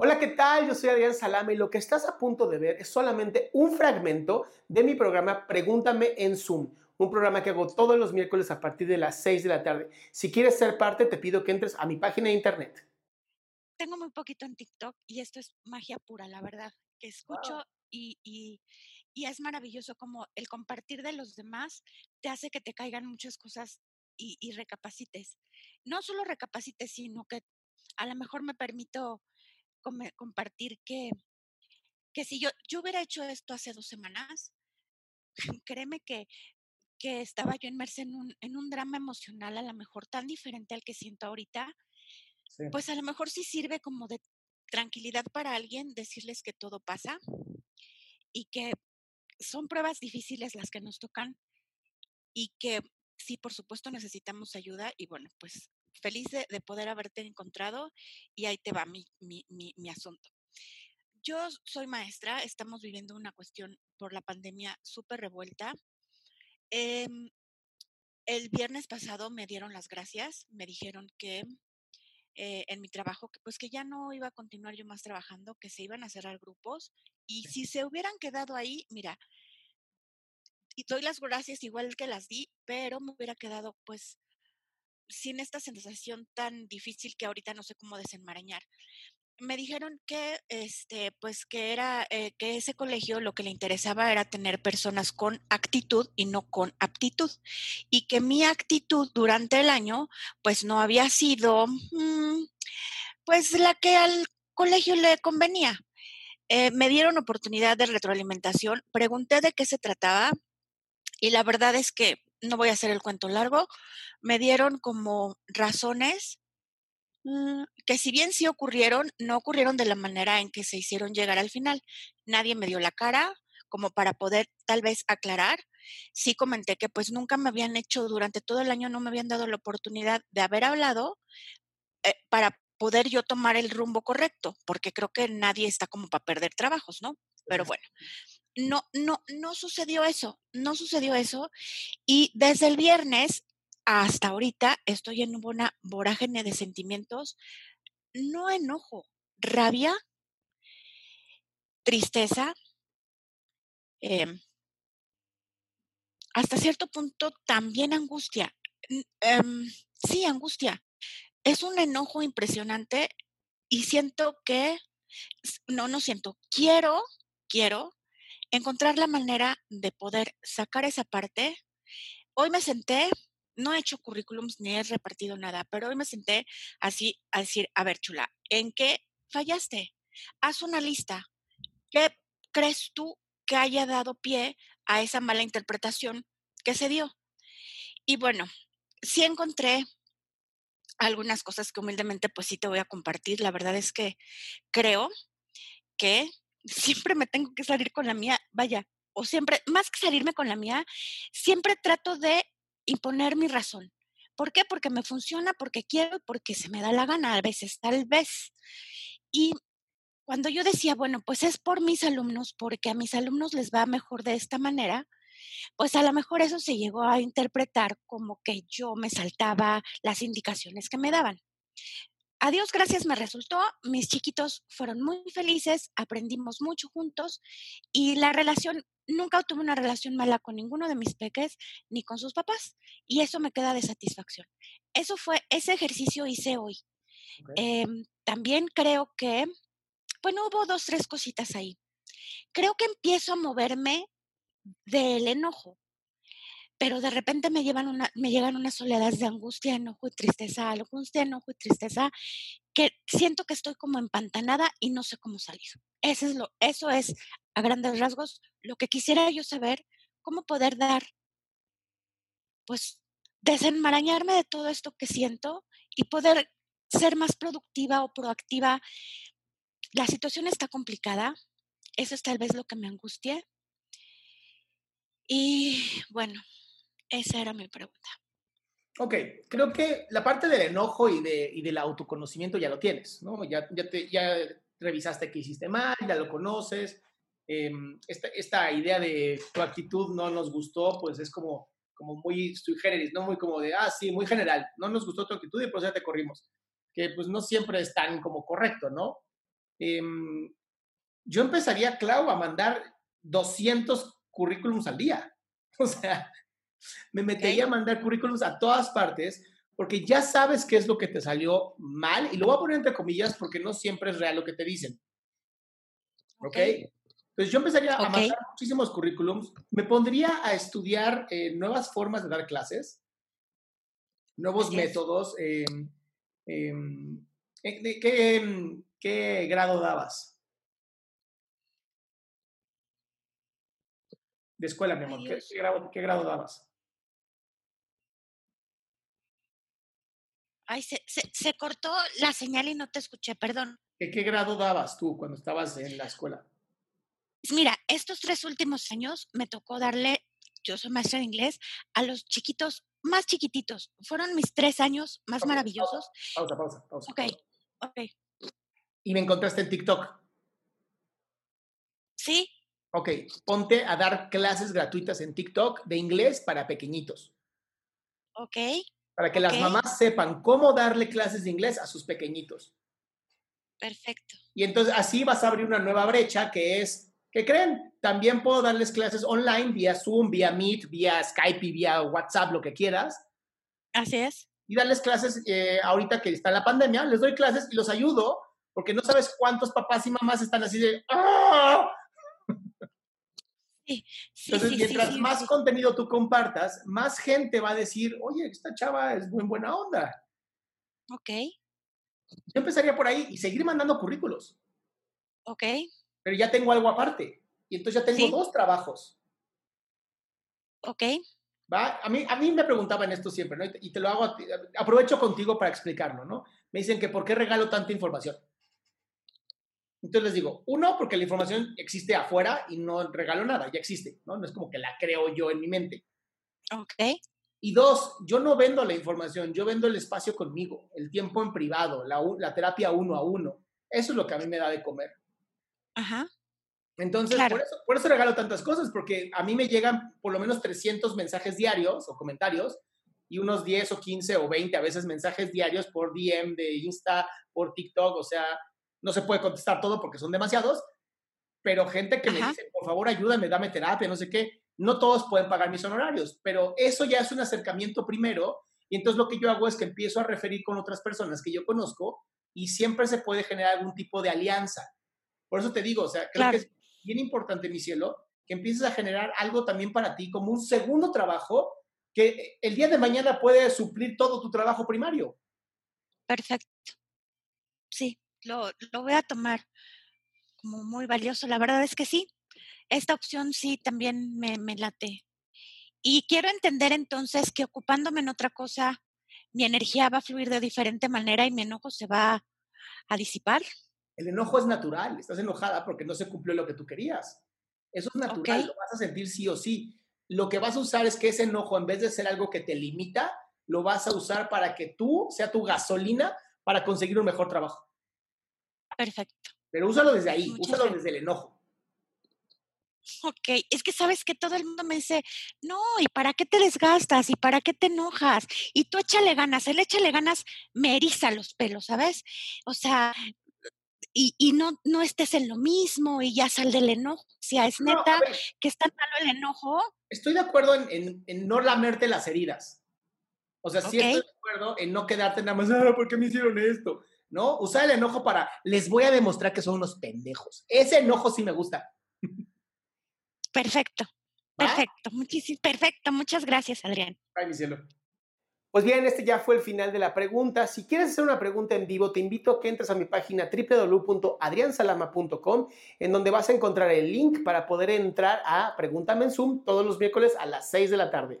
Hola, ¿qué tal? Yo soy Adrián Salama y lo que estás a punto de ver es solamente un fragmento de mi programa Pregúntame en Zoom un programa que hago todos los miércoles a partir de las 6 de la tarde. Si quieres ser parte, te pido que entres a mi página de internet. Tengo muy poquito en TikTok y esto es magia pura, la verdad, que escucho y, y, y es maravilloso como el compartir de los demás te hace que te caigan muchas cosas y, y recapacites. No solo recapacites, sino que a lo mejor me permito compartir que, que si yo, yo hubiera hecho esto hace dos semanas, créeme que que estaba yo inmersa en un, en un drama emocional a lo mejor tan diferente al que siento ahorita, pues a lo mejor sí sirve como de tranquilidad para alguien decirles que todo pasa y que son pruebas difíciles las que nos tocan y que sí, por supuesto, necesitamos ayuda y bueno, pues feliz de, poder haberte encontrado y ahí te va mi, mi, mi asunto. Yo soy maestra, estamos viviendo una cuestión por la pandemia súper revuelta Em, el viernes pasado me dieron las gracias, me dijeron que eh, en mi trabajo, que pues que ya no iba a continuar yo más trabajando, que se iban a cerrar grupos y si se hubieran quedado ahí, mira, y doy las gracias igual que las di, pero me hubiera quedado pues sin esta sensación tan difícil que ahorita no sé cómo desenmarañar. Me dijeron que este pues que era eh, que ese colegio lo que le interesaba era tener personas con actitud y no con aptitud y que mi actitud durante el año pues no había sido mm, pues la que al colegio le convenía. Eh, me dieron oportunidad de retroalimentación pregunté de qué se trataba y la verdad es que no voy a hacer el cuento largo me dieron como razones Mm, que si bien sí ocurrieron, no ocurrieron de la manera en que se hicieron llegar al final. Nadie me dio la cara como para poder tal vez aclarar. Sí comenté que pues nunca me habían hecho durante todo el año, no me habían dado la oportunidad de haber hablado eh, para poder yo tomar el rumbo correcto, porque creo que nadie está como para perder trabajos, ¿no? Pero bueno, no, no, no sucedió eso, no sucedió eso. Y desde el viernes hasta ahorita estoy en una vorágine de sentimientos, no enojo, rabia, tristeza, em, hasta cierto punto también angustia. Em, sí, angustia. Es un enojo impresionante y siento que, no, no siento, quiero, quiero encontrar la manera de poder sacar esa parte. Hoy me senté no he hecho currículums ni he repartido nada, pero hoy me senté así a decir, a ver, chula, ¿en qué fallaste? Haz una lista. ¿Qué crees tú que haya dado pie a esa mala interpretación que se dio? Y bueno, sí encontré algunas cosas que humildemente pues sí te voy a compartir. La verdad es que creo que siempre me tengo que salir con la mía, vaya, o siempre, más que salirme con la mía, siempre trato de imponer mi razón. ¿Por qué? Porque me funciona, porque quiero, porque se me da la gana, a veces, tal vez. Y cuando yo decía, bueno, pues es por mis alumnos, porque a mis alumnos les va mejor de esta manera, pues a lo mejor eso se llegó a interpretar como que yo me saltaba las indicaciones que me daban. A Dios gracias me resultó, mis chiquitos fueron muy felices, aprendimos mucho juntos y la relación nunca tuve una relación mala con ninguno de mis peques ni con sus papás y eso me queda de satisfacción. Eso fue, ese ejercicio hice hoy. Em, también creo que, bueno, hubo dos, tres cositas ahí. Creo que empiezo a moverme del enojo, pero de repente me, llevan una, me llegan unas soledades de angustia, enojo y tristeza, angustia, enojo y tristeza, que siento que estoy como empantanada y no sé cómo salir. Eso es, a grandes rasgos lo que quisiera yo saber, cómo poder dar, pues, desenmarañarme de todo esto que siento y poder ser más productiva o proactiva. La situación está complicada, eso es tal vez lo que me angustia. Y bueno, esa era mi pregunta. Ok, creo que la parte del enojo y, de, y del autoconocimiento ya lo tienes, ¿no? Ya, ya, te, ya revisaste que hiciste mal, ya lo conoces. Em, esta, esta, idea de tu actitud no nos gustó, pues es como, como muy sui generis, ¿no? Muy como de, ah, sí, muy general, no nos gustó tu actitud y por eso ya te corrimos. Que pues no siempre es tan como correcto, ¿no? Eh, yo empezaría, Clau, a mandar 200 currículums al día. O sea, me metería a mandar currículums a todas partes porque ya sabes qué es lo que te salió mal y lo voy a poner entre comillas porque no siempre es real lo que te dicen. ¿Ok? Entonces yo empezaría a mandar muchísimos currículums, me pondría a estudiar eh, nuevas formas de dar clases, nuevos métodos. Eh, ¿de qué, ¿Qué grado dabas? de escuela, mi amor. ¿Qué, qué, grado, dabas? Ay, se, se, cortó la señal y no te escuché, perdón. ¿Qué, ¿Qué grado dabas tú cuando estabas en la escuela? Mira, estos tres últimos años me tocó darle, yo soy maestra de inglés, a los chiquitos más chiquititos. Fueron mis tres años más maravillosos. Pausa, pausa, pausa. Ok, ok. ¿Y me encontraste en TikTok? Sí, Ok, ponte a dar clases gratuitas en TikTok de inglés para pequeñitos. Ok. Para que las mamás sepan cómo darle clases de inglés a sus pequeñitos. Perfecto. Y entonces así vas a abrir una nueva brecha que es, ¿qué creen? También puedo darles clases online vía Zoom, vía Meet, vía Skype y vía WhatsApp, lo que quieras. Así es. Y darles clases eh, ahorita que está la pandemia, les doy clases y los ayudo porque no sabes cuántos papás y mamás están así de, ¡Ah! Entonces, mientras más contenido tú compartas, más gente va a decir, oye, esta chava es muy buena onda. Ok. Yo empezaría por ahí y seguir mandando currículos. Ok. Pero ya tengo algo aparte. Y entonces ya tengo dos trabajos. Ok. ¿Va? A mí, a mí me preguntaban esto siempre, ¿no? Y te lo hago, aprovecho contigo para explicarlo, ¿no? Me dicen que ¿por qué regalo tanta información? Entonces les digo, uno, porque la información existe afuera y no regalo nada, ya existe, ¿no? No es como que la creo yo en mi mente. Ok. Y dos, yo no vendo la información, yo vendo el espacio conmigo, el tiempo en privado, la, la terapia uno a uno. Eso es lo que a mí me da de comer. Ajá. Entonces, por, eso, por eso regalo tantas cosas, porque a mí me llegan por lo menos 300 mensajes diarios o comentarios y unos 10 o 15 o 20 a veces mensajes diarios por DM de Insta, por TikTok, o sea, no se puede contestar todo porque son demasiados, pero gente que me dice, por favor, ayúdame, dame terapia, no sé qué, no todos pueden pagar mis honorarios, pero eso ya es un acercamiento primero, y entonces lo que yo hago es que empiezo a referir con otras personas que yo conozco y siempre se puede generar algún tipo de alianza. Por eso te digo, o sea, creo que es bien importante, mi cielo, que empieces a generar algo también para ti como un segundo trabajo que el día de mañana puede suplir todo tu trabajo primario. Perfecto. Sí, lo, voy a tomar como muy valioso. La verdad es que sí, esta opción sí también me, me late. Y quiero entender entonces que ocupándome en otra cosa, mi energía va a fluir de diferente manera y mi enojo se va a disipar. El enojo es natural, estás enojada porque no se cumplió lo que tú querías. Eso es natural, lo vas a sentir sí o sí. Lo que vas a usar es que ese enojo, en vez de ser algo que te limita, lo vas a usar para que tú sea tu gasolina para conseguir un mejor trabajo. Perfecto. Pero úsalo desde ahí, úsalo desde el enojo. Ok, es que sabes que todo el mundo me dice, no, ¿y para qué te desgastas? ¿Y para qué te enojas? Y tú échale ganas, él échale ganas me eriza los pelos, ¿sabes? O sea, y, y no, no estés en lo mismo y ya sal del enojo. O sea, es neta que es tan malo el enojo. Estoy de acuerdo en, en, no lamerte las heridas. O sea, sí estoy de acuerdo en no quedarte nada más, ah, ¿por qué me hicieron esto? ¿No? Usar el enojo para, les voy a demostrar que son unos pendejos. Ese enojo sí me gusta. Perfecto, perfecto, muchísimo, perfecto. Muchas gracias, Adrián. Ay, mi cielo. Pues bien, este ya fue el final de la pregunta. Si quieres hacer una pregunta en vivo, te invito a que entres a mi página www.adriansalama.com, en donde vas a encontrar el link para poder entrar a Pregúntame en Zoom todos los miércoles a las 6 de la tarde.